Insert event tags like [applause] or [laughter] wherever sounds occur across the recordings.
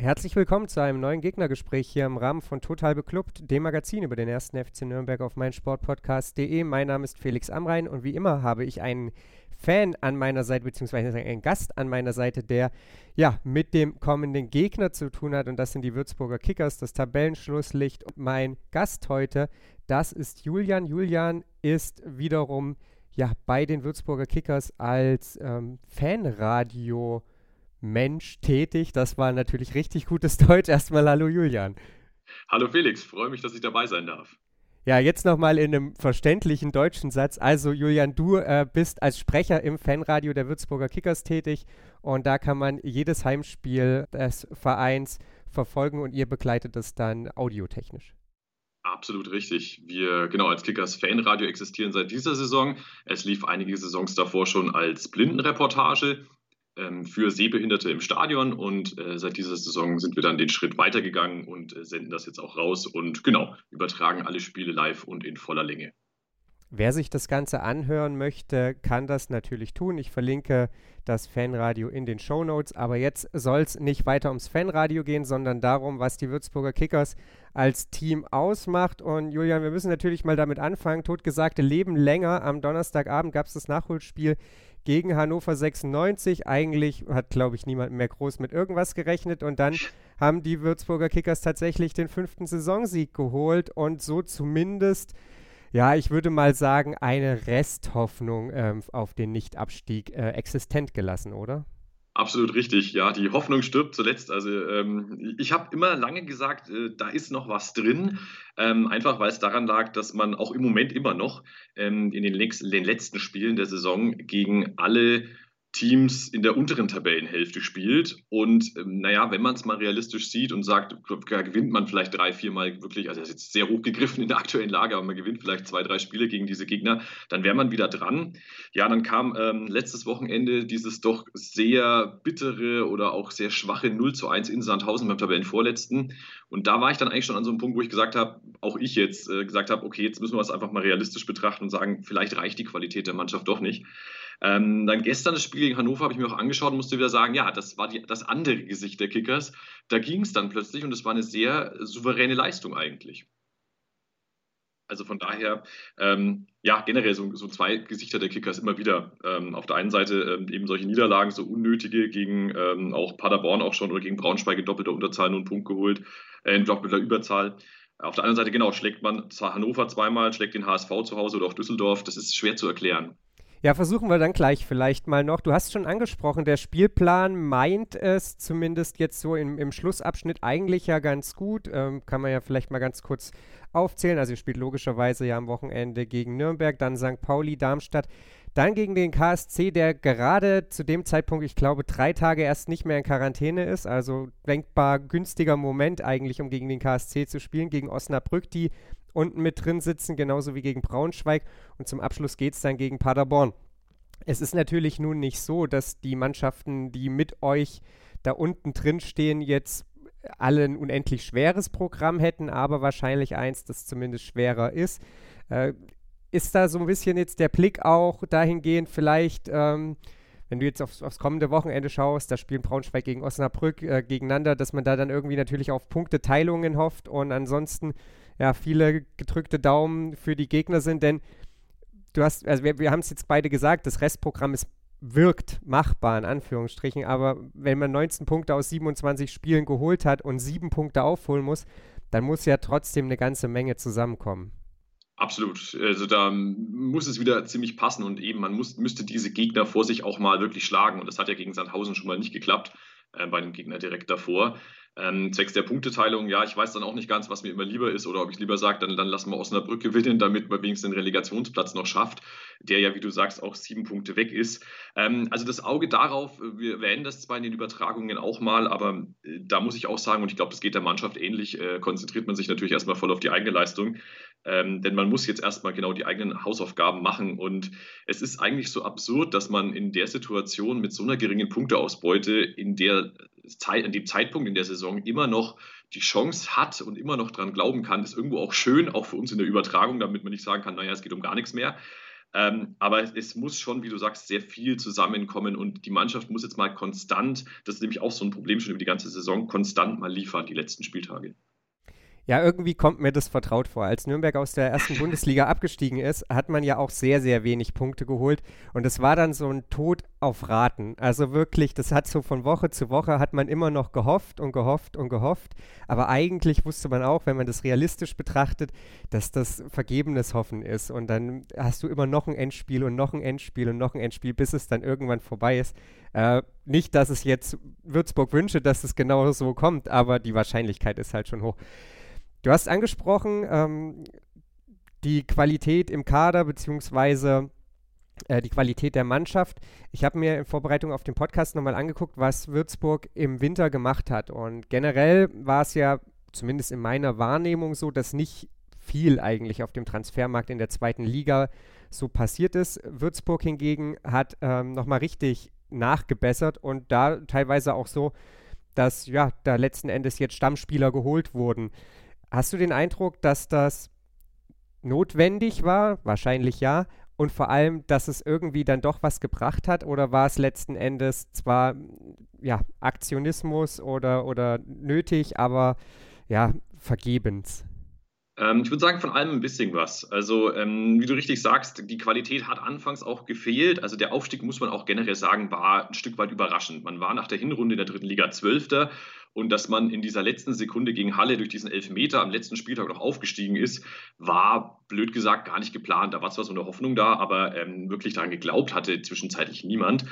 Herzlich willkommen zu einem neuen Gegnergespräch hier im Rahmen von Total Beklubbt, dem Magazin über den ersten FC Nürnberg auf meinsportpodcast.de. Mein Name ist Felix Amrein und wie immer habe ich einen Fan an meiner Seite, beziehungsweise ein Gast an meiner Seite, der ja mit dem kommenden Gegner zu tun hat. Und das sind die Würzburger Kickers, das Tabellenschlusslicht. Und mein Gast heute, das ist Julian. Julian ist wiederum ja bei den Würzburger Kickers als ähm, Fanradio. Mensch tätig. Das war natürlich richtig gutes [laughs] Deutsch. Erstmal hallo Julian. Hallo Felix, freue mich, dass ich dabei sein darf. Ja, jetzt nochmal in einem verständlichen deutschen Satz. Also, Julian, du äh, bist als Sprecher im Fanradio der Würzburger Kickers tätig und da kann man jedes Heimspiel des Vereins verfolgen und ihr begleitet es dann audiotechnisch. Absolut richtig. Wir, genau, als Kickers Fanradio existieren seit dieser Saison. Es lief einige Saisons davor schon als Blindenreportage für Sehbehinderte im Stadion und äh, seit dieser Saison sind wir dann den Schritt weitergegangen und äh, senden das jetzt auch raus und genau, übertragen alle Spiele live und in voller Länge. Wer sich das Ganze anhören möchte, kann das natürlich tun. Ich verlinke das Fanradio in den Show Notes. Aber jetzt soll es nicht weiter ums Fanradio gehen, sondern darum, was die Würzburger Kickers als Team ausmacht. Und Julian, wir müssen natürlich mal damit anfangen. Totgesagte leben länger. Am Donnerstagabend gab es das Nachholspiel gegen Hannover 96. Eigentlich hat, glaube ich, niemand mehr groß mit irgendwas gerechnet. Und dann haben die Würzburger Kickers tatsächlich den fünften Saisonsieg geholt und so zumindest, ja, ich würde mal sagen, eine Resthoffnung ähm, auf den Nichtabstieg äh, existent gelassen, oder? Absolut richtig. Ja, die Hoffnung stirbt zuletzt. Also ähm, ich habe immer lange gesagt, äh, da ist noch was drin, ähm, einfach weil es daran lag, dass man auch im Moment immer noch ähm, in den, den, letzten Spielen der Saison gegen alle Teams in der unteren Tabellenhälfte spielt. Und ähm, naja, wenn man es mal realistisch sieht und sagt, gewinnt man vielleicht drei, vier Mal wirklich, also das ist jetzt sehr hochgegriffen in der aktuellen Lage, aber man gewinnt vielleicht zwei, drei Spiele gegen diese Gegner, dann wäre man wieder dran. Ja, dann kam ähm, letztes Wochenende dieses doch sehr bittere oder auch sehr schwache 0 zu 1 in Sandhausen beim Tabellenvorletzten. Und da war ich dann eigentlich schon an so einem Punkt, wo ich gesagt habe, auch ich jetzt äh, gesagt habe, okay, jetzt müssen wir es einfach mal realistisch betrachten und sagen, vielleicht reicht die Qualität der Mannschaft doch nicht. Ähm, dann gestern das Spiel gegen Hannover habe ich mir auch angeschaut und musste wieder sagen, ja, das war die, das andere Gesicht der Kickers. Da ging es dann plötzlich und es war eine sehr souveräne Leistung eigentlich. Also von daher, ähm, ja, generell so, so, zwei Gesichter der Kickers immer wieder. Ähm, auf der einen Seite ähm, eben solche Niederlagen, so unnötige gegen ähm, auch Paderborn auch schon oder gegen Braunschweig in doppelter Unterzahl nur einen Punkt geholt, äh, in doppelter Überzahl. Auf der anderen Seite, genau, schlägt man Hannover zweimal, schlägt den HSV zu Hause oder auch Düsseldorf. Das ist schwer zu erklären. Ja, versuchen wir dann gleich vielleicht mal noch. Du hast schon angesprochen, der Spielplan meint es zumindest jetzt so im, im Schlussabschnitt eigentlich ja ganz gut. Ähm, kann man ja vielleicht mal ganz kurz aufzählen. Also ihr spielt logischerweise ja am Wochenende gegen Nürnberg, dann St. Pauli, Darmstadt, dann gegen den KSC, der gerade zu dem Zeitpunkt, ich glaube, drei Tage erst nicht mehr in Quarantäne ist. Also denkbar günstiger Moment eigentlich, um gegen den KSC zu spielen, gegen Osnabrück, die unten mit drin sitzen, genauso wie gegen Braunschweig. Und zum Abschluss geht es dann gegen Paderborn. Es ist natürlich nun nicht so, dass die Mannschaften, die mit euch da unten drin stehen, jetzt alle ein unendlich schweres Programm hätten, aber wahrscheinlich eins, das zumindest schwerer ist. Äh, ist da so ein bisschen jetzt der Blick auch dahingehend vielleicht, ähm, wenn du jetzt aufs, aufs, kommende Wochenende schaust, da spielen Braunschweig gegen Osnabrück äh, gegeneinander, dass man da dann irgendwie natürlich auf Punkteteilungen hofft und ansonsten ja, viele gedrückte Daumen für die Gegner sind, denn du hast, also wir, wir haben es jetzt beide gesagt, das Restprogramm ist wirkt machbar, in Anführungsstrichen, aber wenn man 19 Punkte aus 27 Spielen geholt hat und sieben Punkte aufholen muss, dann muss ja trotzdem eine ganze Menge zusammenkommen. Absolut. Also da muss es wieder ziemlich passen und eben, man muss, müsste diese Gegner vor sich auch mal wirklich schlagen. Und das hat ja gegen Sandhausen schon mal nicht geklappt, äh, bei dem Gegner direkt davor. Ähm, zwecks der Punkteteilung, ja, ich weiß dann auch nicht ganz, was mir immer lieber ist oder ob ich lieber sage, dann, dann lassen wir Osnabrück gewinnen, damit man wenigstens den Relegationsplatz noch schafft, der ja, wie du sagst, auch sieben Punkte weg ist. Ähm, also das Auge darauf, wir werden das zwar in den Übertragungen auch mal, aber äh, da muss ich auch sagen, und ich glaube, das geht der Mannschaft ähnlich, äh, konzentriert man sich natürlich erstmal voll auf die eigene Leistung. Ähm, denn man muss jetzt erstmal genau die eigenen Hausaufgaben machen. Und es ist eigentlich so absurd, dass man in der Situation mit so einer geringen Punkteausbeute in der Zeit, an dem Zeitpunkt in der Saison immer noch die Chance hat und immer noch dran glauben kann, ist irgendwo auch schön, auch für uns in der Übertragung, damit man nicht sagen kann, naja, es geht um gar nichts mehr. Ähm, aber es muss schon, wie du sagst, sehr viel zusammenkommen und die Mannschaft muss jetzt mal konstant, das ist nämlich auch so ein Problem schon über die ganze Saison, konstant mal liefern, die letzten Spieltage. Ja, irgendwie kommt mir das vertraut vor. Als Nürnberg aus der ersten Bundesliga abgestiegen ist, hat man ja auch sehr, sehr wenig Punkte geholt. Und es war dann so ein Tod auf Raten. Also wirklich, das hat so von Woche zu Woche hat man immer noch gehofft und gehofft und gehofft. Aber eigentlich wusste man auch, wenn man das realistisch betrachtet, dass das vergebenes Hoffen ist. Und dann hast du immer noch ein Endspiel und noch ein Endspiel und noch ein Endspiel, bis es dann irgendwann vorbei ist. Äh, nicht, dass es jetzt Würzburg wünsche, dass es genau so kommt, aber die Wahrscheinlichkeit ist halt schon hoch. Du hast angesprochen, ähm, die Qualität im Kader beziehungsweise äh, die Qualität der Mannschaft. Ich habe mir in Vorbereitung auf den Podcast nochmal angeguckt, was Würzburg im Winter gemacht hat. Und generell war es ja zumindest in meiner Wahrnehmung so, dass nicht viel eigentlich auf dem Transfermarkt in der zweiten Liga so passiert ist. Würzburg hingegen hat ähm, nochmal richtig nachgebessert und da teilweise auch so, dass ja da letzten Endes jetzt Stammspieler geholt wurden. Hast du den Eindruck, dass das notwendig war? Wahrscheinlich ja. Und vor allem, dass es irgendwie dann doch was gebracht hat? Oder war es letzten Endes zwar ja, Aktionismus oder, oder nötig, aber ja, vergebens? Ähm, ich würde sagen, von allem ein bisschen was. Also, ähm, wie du richtig sagst, die Qualität hat anfangs auch gefehlt. Also, der Aufstieg, muss man auch generell sagen, war ein Stück weit überraschend. Man war nach der Hinrunde in der dritten Liga Zwölfter und dass man in dieser letzten Sekunde gegen Halle durch diesen Elfmeter am letzten Spieltag noch aufgestiegen ist, war blöd gesagt gar nicht geplant. Da war zwar so eine Hoffnung da, aber ähm, wirklich daran geglaubt hatte zwischenzeitlich niemand.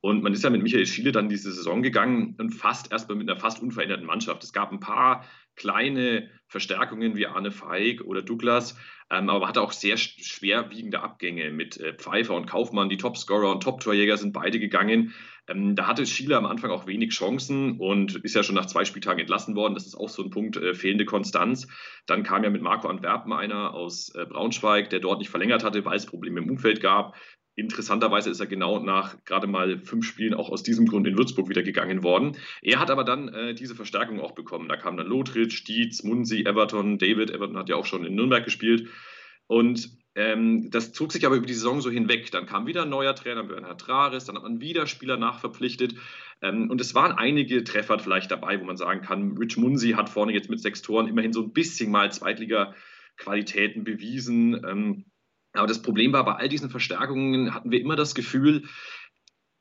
Und man ist ja mit Michael Schiele dann diese Saison gegangen und fast erstmal mit einer fast unveränderten Mannschaft. Es gab ein paar kleine Verstärkungen wie Arne Feig oder Douglas, ähm, aber hatte auch sehr schwerwiegende Abgänge mit äh, Pfeiffer und Kaufmann. Die Topscorer und Top-Torjäger sind beide gegangen. Ähm, da hatte Schiele am Anfang auch wenig Chancen und ist ja schon nach zwei Spieltagen entlassen worden. Das ist auch so ein Punkt, äh, fehlende Konstanz. Dann kam ja mit Marco Antwerpen einer aus äh, Braunschweig, der dort nicht verlängert hatte, weil es Probleme im Umfeld gab. Interessanterweise ist er genau nach gerade mal fünf Spielen auch aus diesem Grund in Würzburg wieder gegangen worden. Er hat aber dann äh, diese Verstärkung auch bekommen. Da kam dann Lothritsch, Dietz, Munsi, Everton, David. Everton hat ja auch schon in Nürnberg gespielt. Und ähm, das zog sich aber über die Saison so hinweg. Dann kam wieder ein neuer Trainer, Bernhard Trares, dann hat man wieder Spieler nachverpflichtet. Ähm, und es waren einige Treffer vielleicht dabei, wo man sagen kann, Rich Munsi hat vorne jetzt mit sechs Toren immerhin so ein bisschen mal Zweitliga-Qualitäten bewiesen. Ähm, aber das Problem war, bei all diesen Verstärkungen hatten wir immer das Gefühl,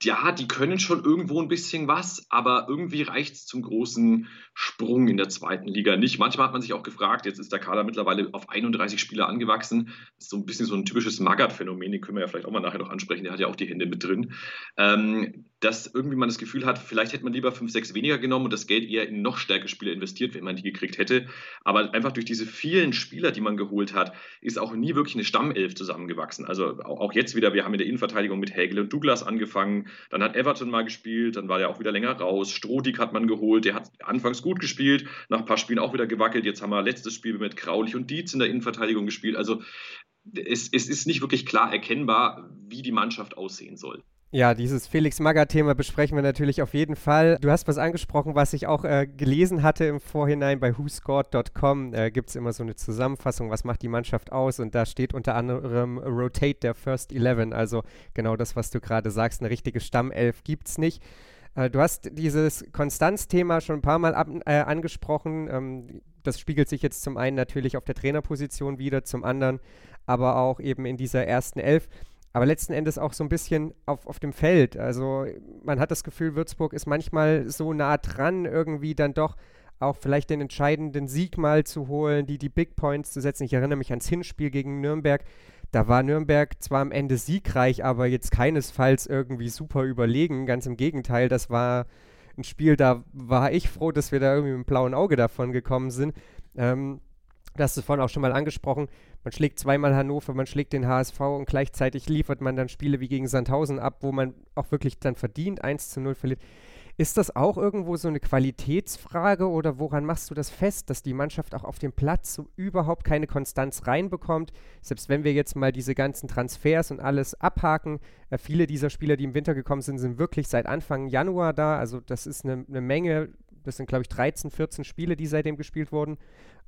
ja, die können schon irgendwo ein bisschen was, aber irgendwie reicht es zum großen Sprung in der zweiten Liga nicht. Manchmal hat man sich auch gefragt, jetzt ist der Kader mittlerweile auf 31 Spieler angewachsen. Das ist so ein bisschen so ein typisches Magath-Phänomen, den können wir ja vielleicht auch mal nachher noch ansprechen, der hat ja auch die Hände mit drin. Ähm, dass irgendwie man das Gefühl hat, vielleicht hätte man lieber 5, 6 weniger genommen und das Geld eher in noch stärkere Spieler investiert, wenn man die gekriegt hätte. Aber einfach durch diese vielen Spieler, die man geholt hat, ist auch nie wirklich eine Stammelf zusammengewachsen. Also auch jetzt wieder, wir haben in der Innenverteidigung mit Hägel und Douglas angefangen, dann hat Everton mal gespielt, dann war der auch wieder länger raus. Strodig hat man geholt, der hat anfangs gut gespielt, nach ein paar Spielen auch wieder gewackelt. Jetzt haben wir letztes Spiel mit Kraulich und Dietz in der Innenverteidigung gespielt. Also es, es ist nicht wirklich klar erkennbar, wie die Mannschaft aussehen soll. Ja, dieses Felix Magger-Thema besprechen wir natürlich auf jeden Fall. Du hast was angesprochen, was ich auch äh, gelesen hatte im Vorhinein bei whoscored.com. Äh, Gibt es immer so eine Zusammenfassung, was macht die Mannschaft aus? Und da steht unter anderem Rotate der First Eleven. Also genau das, was du gerade sagst, eine richtige Stammelf gibt es nicht. Äh, du hast dieses Konstanzthema schon ein paar Mal ab, äh, angesprochen. Ähm, das spiegelt sich jetzt zum einen natürlich auf der Trainerposition wieder, zum anderen aber auch eben in dieser ersten Elf aber letzten Endes auch so ein bisschen auf, auf dem Feld. Also man hat das Gefühl, Würzburg ist manchmal so nah dran, irgendwie dann doch auch vielleicht den entscheidenden Sieg mal zu holen, die, die Big Points zu setzen. Ich erinnere mich ans Hinspiel gegen Nürnberg. Da war Nürnberg zwar am Ende siegreich, aber jetzt keinesfalls irgendwie super überlegen. Ganz im Gegenteil, das war ein Spiel, da war ich froh, dass wir da irgendwie mit dem blauen Auge davon gekommen sind. Ähm, das hast du vorhin auch schon mal angesprochen. Man schlägt zweimal Hannover, man schlägt den HSV und gleichzeitig liefert man dann Spiele wie gegen Sandhausen ab, wo man auch wirklich dann verdient 1 zu 0 verliert. Ist das auch irgendwo so eine Qualitätsfrage oder woran machst du das fest, dass die Mannschaft auch auf dem Platz so überhaupt keine Konstanz reinbekommt? Selbst wenn wir jetzt mal diese ganzen Transfers und alles abhaken, äh, viele dieser Spieler, die im Winter gekommen sind, sind wirklich seit Anfang Januar da. Also das ist eine, eine Menge, das sind glaube ich 13, 14 Spiele, die seitdem gespielt wurden.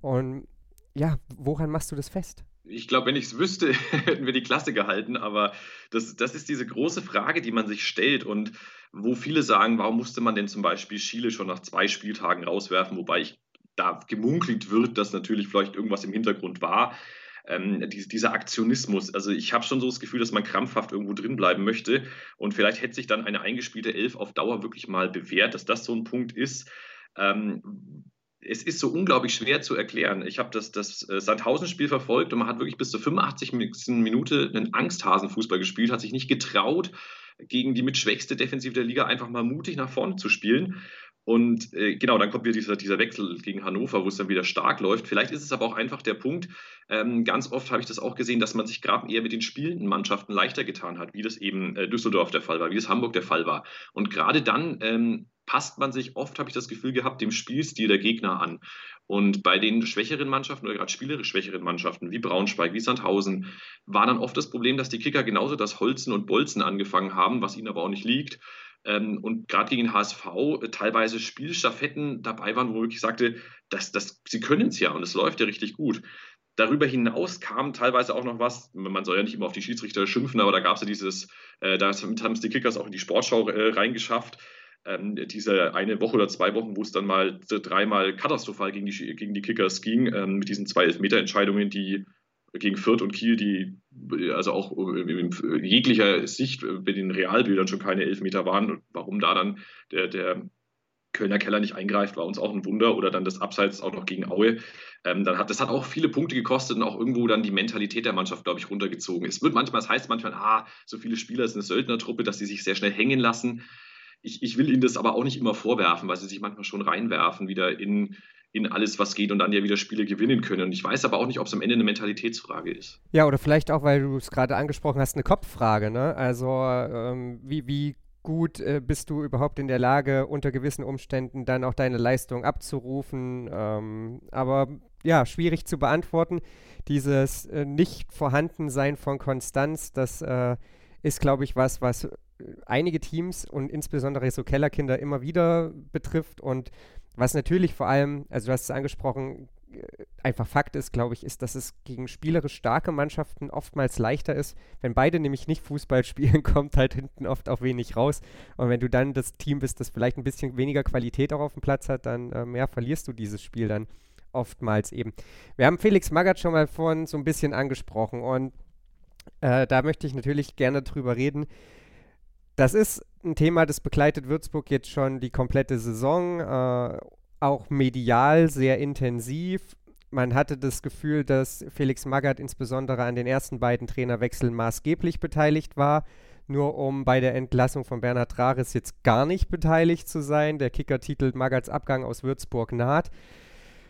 Und ja, woran machst du das fest? Ich glaube, wenn ich es wüsste, [laughs] hätten wir die Klasse gehalten. Aber das, das ist diese große Frage, die man sich stellt und wo viele sagen, warum musste man denn zum Beispiel Chile schon nach zwei Spieltagen rauswerfen, wobei ich da gemunkelt wird, dass natürlich vielleicht irgendwas im Hintergrund war. Ähm, die, dieser Aktionismus. Also ich habe schon so das Gefühl, dass man krampfhaft irgendwo drin bleiben möchte. Und vielleicht hätte sich dann eine eingespielte Elf auf Dauer wirklich mal bewährt, dass das so ein Punkt ist. Ähm, es ist so unglaublich schwer zu erklären. Ich habe das, das äh, Sandhausen-Spiel verfolgt und man hat wirklich bis zur 85. Minute einen Angsthasenfußball gespielt, hat sich nicht getraut, gegen die mitschwächste Defensive der Liga einfach mal mutig nach vorne zu spielen. Und äh, genau, dann kommt wieder dieser, dieser Wechsel gegen Hannover, wo es dann wieder stark läuft. Vielleicht ist es aber auch einfach der Punkt, ähm, ganz oft habe ich das auch gesehen, dass man sich gerade eher mit den spielenden Mannschaften leichter getan hat, wie das eben äh, Düsseldorf der Fall war, wie das Hamburg der Fall war. Und gerade dann ähm, passt man sich oft, habe ich das Gefühl gehabt, dem Spielstil der Gegner an. Und bei den schwächeren Mannschaften oder gerade spielerisch schwächeren Mannschaften wie Braunschweig, wie Sandhausen, war dann oft das Problem, dass die Kicker genauso das Holzen und Bolzen angefangen haben, was ihnen aber auch nicht liegt. Ähm, und gerade gegen HSV äh, teilweise Spielstaffetten dabei waren, wo ich sagte, dass, dass, sie können es ja und es läuft ja richtig gut. Darüber hinaus kam teilweise auch noch was, man soll ja nicht immer auf die Schiedsrichter schimpfen, aber da gab es ja dieses, äh, da haben es die Kickers auch in die Sportschau äh, reingeschafft, ähm, diese eine Woche oder zwei Wochen, wo es dann mal dreimal katastrophal gegen die, gegen die Kickers ging, ähm, mit diesen zwei Elfmeter-Entscheidungen, die gegen Fürth und Kiel, die also auch in jeglicher Sicht bei den Realbildern schon keine Elfmeter waren. Warum da dann der, der Kölner Keller nicht eingreift, war uns auch ein Wunder. Oder dann das Abseits auch noch gegen Aue. Ähm, dann hat, das hat auch viele Punkte gekostet und auch irgendwo dann die Mentalität der Mannschaft, glaube ich, runtergezogen. Es wird manchmal, es heißt manchmal, ah, so viele Spieler ist eine Söldnertruppe, dass sie sich sehr schnell hängen lassen ich, ich will ihnen das aber auch nicht immer vorwerfen, weil sie sich manchmal schon reinwerfen, wieder in, in alles, was geht und dann ja wieder Spiele gewinnen können. Und ich weiß aber auch nicht, ob es am Ende eine Mentalitätsfrage ist. Ja, oder vielleicht auch, weil du es gerade angesprochen hast, eine Kopffrage. Ne? Also ähm, wie, wie gut äh, bist du überhaupt in der Lage, unter gewissen Umständen dann auch deine Leistung abzurufen? Ähm, aber ja, schwierig zu beantworten. Dieses äh, Nicht-Vorhandensein von Konstanz, das äh, ist, glaube ich, was, was einige Teams und insbesondere so Kellerkinder immer wieder betrifft und was natürlich vor allem, also du hast es angesprochen, äh, einfach Fakt ist, glaube ich, ist, dass es gegen spielerisch starke Mannschaften oftmals leichter ist. Wenn beide nämlich nicht Fußball [laughs] spielen, kommt halt hinten oft auch wenig raus. Und wenn du dann das Team bist, das vielleicht ein bisschen weniger Qualität auch auf dem Platz hat, dann ähm, ja, verlierst du dieses Spiel dann oftmals eben. Wir haben Felix Magath schon mal vorhin so ein bisschen angesprochen und äh, da möchte ich natürlich gerne drüber reden. Das ist ein Thema, das begleitet Würzburg jetzt schon die komplette Saison, äh, auch medial sehr intensiv. Man hatte das Gefühl, dass Felix Magath insbesondere an den ersten beiden Trainerwechseln maßgeblich beteiligt war, nur um bei der Entlassung von Bernhard Rares jetzt gar nicht beteiligt zu sein. Der Kicker titelt Magaths Abgang aus Würzburg naht.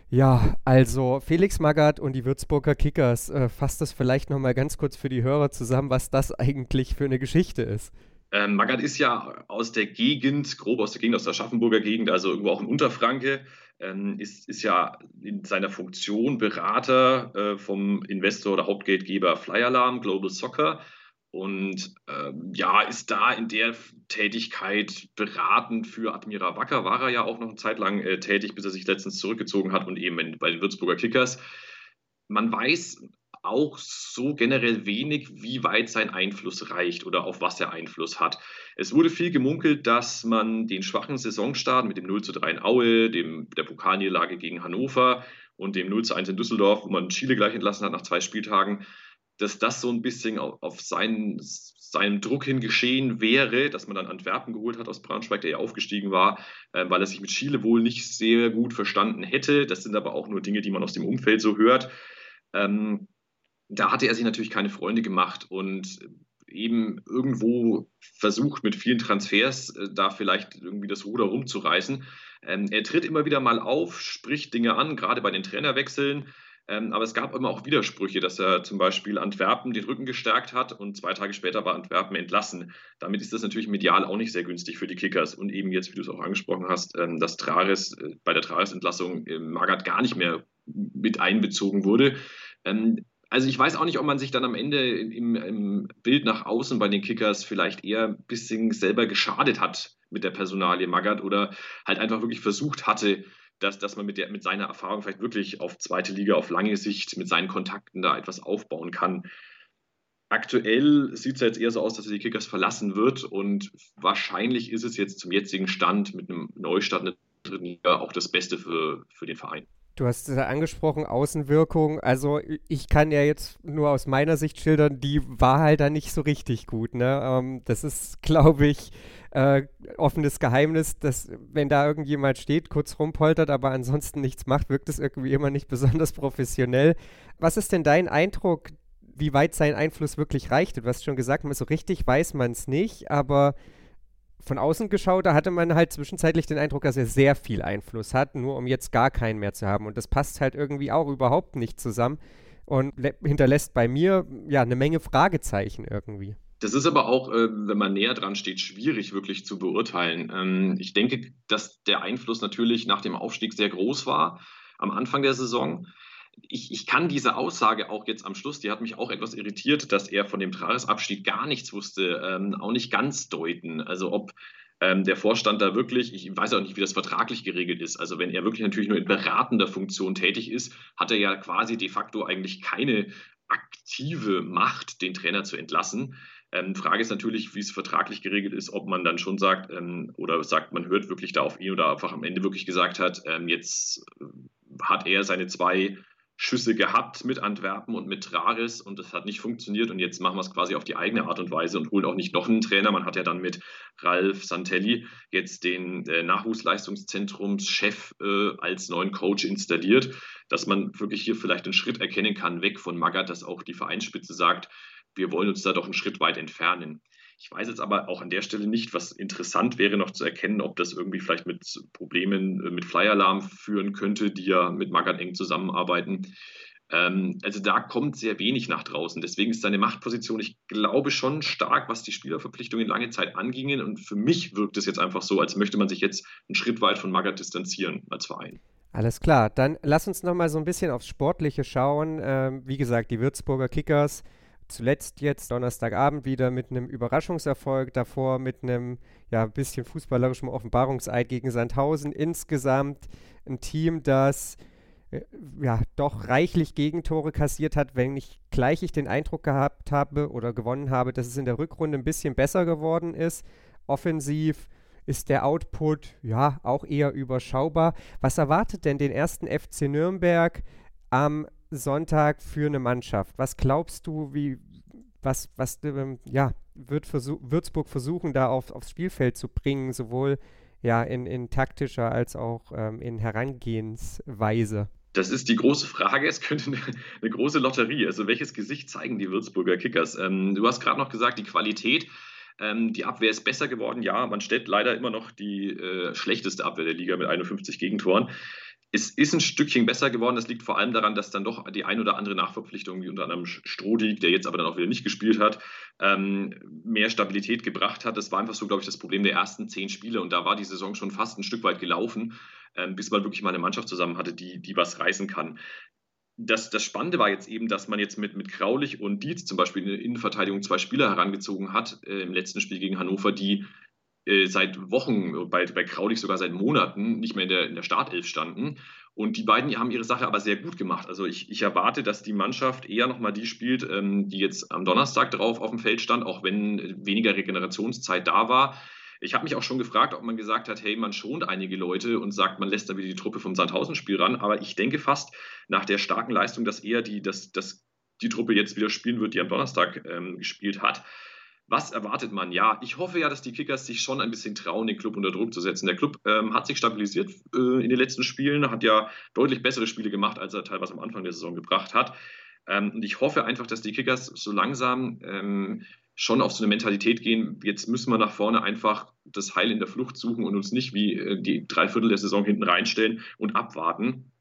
Ja, also Felix Magath und die Würzburger Kickers, äh, fasst das vielleicht nochmal ganz kurz für die Hörer zusammen, was das [laughs] eigentlich für eine Geschichte ist. Ähm, Magath ist ja aus der Gegend, grob aus der Gegend, aus der Schaffenburger Gegend, also irgendwo auch in Unterfranke, ähm, ist, ist ja in seiner Funktion Berater äh, vom Investor oder Hauptgeldgeber Flyalarm Global Soccer und ähm, ja, ist da in der Tätigkeit beratend für Admira Wacker, war er ja auch noch eine Zeit lang äh, tätig, bis er sich letztens zurückgezogen hat und eben in, bei den Würzburger Kickers. Man weiß auch so generell wenig, wie weit sein Einfluss reicht oder auf was er Einfluss hat. Es wurde viel gemunkelt, dass man den schwachen Saisonstart mit dem 0 zu 3 in Aue, dem, der Pokalniederlage gegen Hannover und dem 0 zu 1 in Düsseldorf, wo man Chile gleich entlassen hat nach zwei Spieltagen, dass das so ein bisschen auf, seinen, seinem Druck hin geschehen wäre, dass man dann Antwerpen geholt hat aus Braunschweig, der ja aufgestiegen war, äh, weil er sich mit Chile wohl nicht sehr gut verstanden hätte. Das sind aber auch nur Dinge, die man aus dem Umfeld so hört. Ähm, da hatte er sich natürlich keine Freunde gemacht und eben irgendwo versucht, mit vielen Transfers äh, da vielleicht irgendwie das Ruder rumzureißen. Ähm, er tritt immer wieder mal auf, spricht Dinge an, gerade bei den Trainerwechseln. Ähm, aber es gab immer auch Widersprüche, dass er zum Beispiel Antwerpen den Rücken gestärkt hat und zwei Tage später war Antwerpen entlassen. Damit ist das natürlich medial auch nicht sehr günstig für die Kickers. Und eben jetzt, wie du es auch angesprochen hast, ähm, dass Trares äh, bei der Trares-Entlassung äh, Magath gar nicht mehr mit einbezogen wurde. Also ich weiß auch nicht, ob man sich dann am Ende im, im, Bild nach außen bei den Kickers vielleicht eher ein bisschen selber geschadet hat mit der Personalie Magath oder halt einfach wirklich versucht hatte, dass, dass man mit, der, mit seiner Erfahrung vielleicht wirklich auf zweite Liga auf lange Sicht mit seinen Kontakten da etwas aufbauen kann. Aktuell sieht es ja jetzt eher so aus, dass er die Kickers verlassen wird und wahrscheinlich ist es jetzt zum jetzigen Stand mit einem Neustart in der dritten Liga auch das Beste für, für den Verein. Du hast es ja angesprochen, Außenwirkung. Also ich kann ja jetzt nur aus meiner Sicht schildern, die war halt da nicht so richtig gut. Ne? Ähm, das ist, [laughs] glaube ich, äh, offenes Geheimnis, dass wenn da irgendjemand steht, kurz rumpoltert, aber ansonsten nichts macht, wirkt es irgendwie immer nicht [laughs] besonders professionell. Was ist denn dein Eindruck, wie weit sein Einfluss wirklich reicht? Du hast schon gesagt, so richtig weiß man es nicht, aber von außen geschaut, da hatte man halt zwischenzeitlich den Eindruck, dass er sehr viel Einfluss hat, nur um jetzt gar keinen mehr zu haben. Und das passt halt irgendwie auch überhaupt nicht zusammen und hinterlässt bei mir ja eine Menge Fragezeichen irgendwie. Das ist aber auch, äh, wenn man näher dran steht, schwierig wirklich zu beurteilen. Ähm, ich denke, dass der Einfluss natürlich nach dem Aufstieg sehr groß war am Anfang der Saison ich, ich kann diese Aussage auch jetzt am Schluss, die hat mich auch etwas irritiert, dass er von dem Jahresabstieg gar nichts wusste, ähm, auch nicht ganz deuten. Also ob ähm, der Vorstand da wirklich, ich weiß auch nicht, wie das vertraglich geregelt ist. Also wenn er wirklich natürlich nur in beratender Funktion tätig ist, hat er ja quasi de facto eigentlich keine aktive Macht, den Trainer zu entlassen. Ähm, Frage ist natürlich, wie es vertraglich geregelt ist, ob man dann schon sagt ähm, oder sagt, man hört wirklich da auf ihn oder einfach am Ende wirklich gesagt hat, ähm, jetzt hat er seine zwei Schüsse gehabt mit Antwerpen und mit Traris und das hat nicht funktioniert und jetzt machen wir es quasi auf die eigene Art und Weise und holen auch nicht noch einen Trainer. Man hat ja dann mit Ralf Santelli jetzt den äh, Nachwuchsleistungszentrumschef äh, als neuen Coach installiert, dass man wirklich hier vielleicht einen Schritt erkennen kann, weg von Magath, dass auch die Vereinsspitze sagt, wir wollen uns da doch einen Schritt weit entfernen. Ich weiß jetzt aber auch an der Stelle nicht, was interessant wäre, noch zu erkennen, ob das irgendwie vielleicht mit Problemen äh, mit Flyer-Alarm führen könnte, die ja mit Magath eng zusammenarbeiten. Ähm, also da kommt sehr wenig nach draußen. Deswegen ist seine Machtposition, ich glaube, schon stark, was die Spielerverpflichtungen lange Zeit angingen. Und für mich wirkt es jetzt einfach so, als möchte man sich jetzt einen Schritt weit von Magath distanzieren als Verein. Alles klar, dann lass uns noch mal so ein bisschen aufs Sportliche schauen. Ähm, wie gesagt, die Würzburger Kickers Zuletzt jetzt Donnerstagabend wieder mit einem Überraschungserfolg, davor mit einem ja, bisschen fußballerischem Offenbarungseid gegen Sandhausen. Insgesamt ein Team, das äh, ja doch reichlich Gegentore kassiert hat, wenn ich gleich ich den Eindruck gehabt habe oder gewonnen habe, dass es in der Rückrunde ein bisschen besser geworden ist. Offensiv ist der Output ja auch eher überschaubar. Was erwartet denn den ersten FC Nürnberg am Sonntag für eine Mannschaft? Was glaubst du, wie, was, was ähm, ja, wird versuch, Würzburg versuchen, da auf, aufs Spielfeld zu bringen, sowohl ja, in, in taktischer als auch ähm, in Herangehensweise? Das ist die große Frage. Es könnte eine, eine, große Lotterie. Also welches Gesicht zeigen die Würzburger Kickers? Ähm, du hast gerade noch gesagt, die Qualität. Ähm, die Abwehr ist besser geworden. Ja, man stellt leider immer noch die äh, schlechteste Abwehr der Liga mit 51 Gegentoren. Es ist ein Stückchen besser geworden. Das liegt vor allem daran, dass dann doch die ein oder andere Nachverpflichtung, wie unter anderem Strodig, der jetzt aber dann auch wieder nicht gespielt hat, ähm, mehr Stabilität gebracht hat. Das war einfach so, glaube ich, das Problem der ersten zehn Spiele. Und da war die Saison schon fast ein Stück weit gelaufen, ähm, bis man wirklich mal eine Mannschaft zusammen hatte, die, die was reißen kann. Das, das Spannende war jetzt eben, dass man jetzt mit, mit Kraulich und Dietz zum Beispiel in der Innenverteidigung zwei Spieler herangezogen hat, äh, im letzten Spiel gegen Hannover, die äh, seit Wochen, bei, bei Kraulich sogar seit Monaten nicht mehr in der, in der Startelf standen. Und die beiden haben ihre Sache aber sehr gut gemacht. Also ich, ich erwarte, dass die Mannschaft eher nochmal die spielt, ähm, die jetzt am Donnerstag drauf auf dem Feld stand, auch wenn weniger Regenerationszeit da war. Ich habe mich auch schon gefragt, ob man gesagt hat, hey, man schont einige Leute und sagt, man lässt da wieder die Truppe vom Sandhausen-Spiel ran. Aber ich denke fast nach der starken Leistung, dass eher die, dass, dass die Truppe jetzt wieder spielen wird, die am Donnerstag ähm, gespielt hat. Was erwartet man? Ja, ich hoffe ja, dass die Kickers sich schon ein bisschen trauen, den Club unter Druck zu setzen. Der Club ähm, hat sich stabilisiert äh, in den letzten Spielen, hat ja deutlich bessere Spiele gemacht, als er teilweise am Anfang der Saison gebracht hat. Ähm, und ich hoffe einfach, dass die Kickers so langsam ähm, schon auf so eine Mentalität gehen, jetzt müssen wir nach vorne einfach das Heil in der Flucht suchen und uns nicht wie äh, die drei Viertel der Saison hinten reinstellen und abwarten.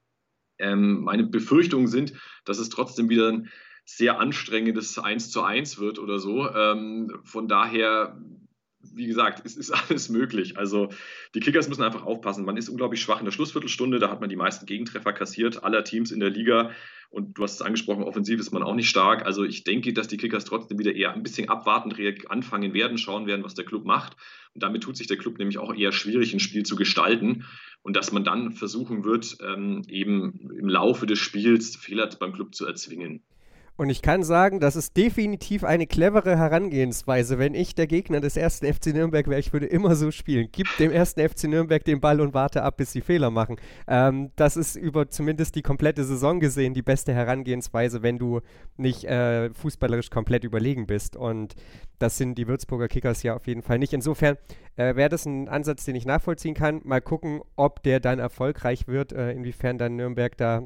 Ähm, meine Befürchtungen sind, dass es trotzdem wieder ein sehr anstrengendes 1 zu 1 wird oder so. Ähm, von daher wie gesagt, es ist [laughs] alles möglich. Also die Kickers müssen einfach aufpassen. Man ist unglaublich schwach in der Schlussviertelstunde. Da hat man die meisten Gegentreffer kassiert, aller Teams in der Liga. Und du hast es angesprochen, offensiv ist man auch nicht stark. Also ich denke, dass die Kickers trotzdem wieder eher ein bisschen abwartend anfangen werden, schauen werden, was der Club macht. Und damit tut sich der Club nämlich auch eher schwierig, ein Spiel zu gestalten. Und dass man dann versuchen wird, ähm, eben im Laufe des Spiels Fehler beim Club zu erzwingen. Und ich kann sagen, das ist definitiv eine clevere Herangehensweise. Wenn ich der Gegner des ersten FC Nürnberg wäre, ich würde immer so spielen. Gib dem ersten FC Nürnberg den Ball und warte ab, bis sie Fehler machen. Ähm, das ist über zumindest die komplette Saison gesehen die beste Herangehensweise, wenn du nicht äh, fußballerisch komplett überlegen bist. Und das sind die Würzburger Kickers ja auf jeden Fall nicht. Insofern äh, wäre das ein Ansatz, den ich nachvollziehen kann. Mal gucken, ob der dann erfolgreich wird, äh, inwiefern dann Nürnberg da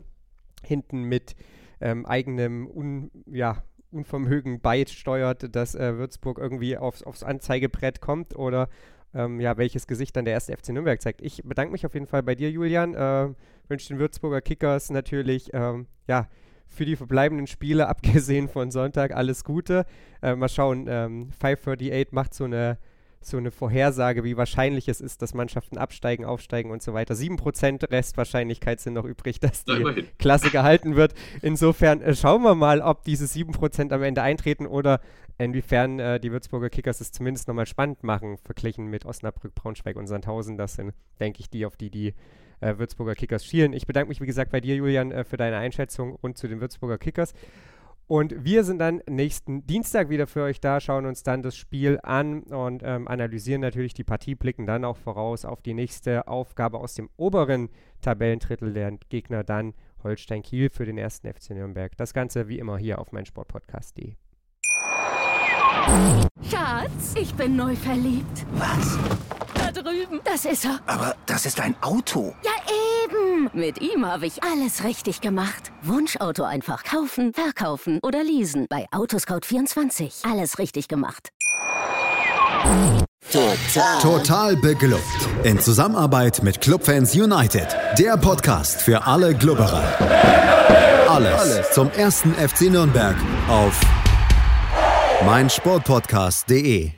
hinten mit ähm, eigenem Un, ja, Unvermögen beisteuert, dass äh, Würzburg irgendwie aufs, aufs Anzeigebrett kommt oder ähm, ja, welches Gesicht dann der erste FC Nürnberg zeigt. Ich bedanke mich auf jeden Fall bei dir, Julian. Äh, wünsche den Würzburger Kickers natürlich ähm, ja, für die verbleibenden Spiele, [laughs] abgesehen von Sonntag, alles Gute. Äh, mal schauen, ähm, 538 macht so eine so eine Vorhersage, wie wahrscheinlich es ist, dass Mannschaften absteigen, aufsteigen und so weiter. 7% Restwahrscheinlichkeit sind noch übrig, [laughs] dass die Klasse gehalten wird. Insofern äh, schauen wir mal, ob diese 7% am Ende eintreten oder inwiefern äh, die Würzburger Kickers es zumindest nochmal spannend machen, verglichen mit Osnabrück, Braunschweig und Sandhausen. Das sind, denke ich, die, auf die die äh, Würzburger Kickers schielen. Ich bedanke mich, wie gesagt, bei dir, Julian, äh, für deine Einschätzung und zu den Würzburger Kickers. Und wir sind dann nächsten Dienstag wieder für euch da, schauen uns dann das Spiel an und ähm, analysieren natürlich die Partie, blicken dann auch voraus auf die nächste Aufgabe aus dem oberen Tabellendrittel der Gegner, dann Holstein Kiel für den ersten FC Nürnberg. Das Ganze wie immer hier auf meinsportpodcast.de. Schatz, ich bin neu verliebt. Was? Da drüben. Das ist er. Aber das ist ein Auto. Ja, eben. Mit ihm habe ich alles richtig gemacht. Wunschauto einfach kaufen, verkaufen oder leasen. Bei Autoscout24. Alles richtig gemacht. Total. Total beglückt. In Zusammenarbeit mit Clubfans United. Der Podcast für alle Glubberer. Alles, Alles zum ersten FC Nürnberg auf meinsportpodcast.de.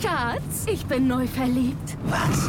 Schatz, ich bin neu verliebt. Was?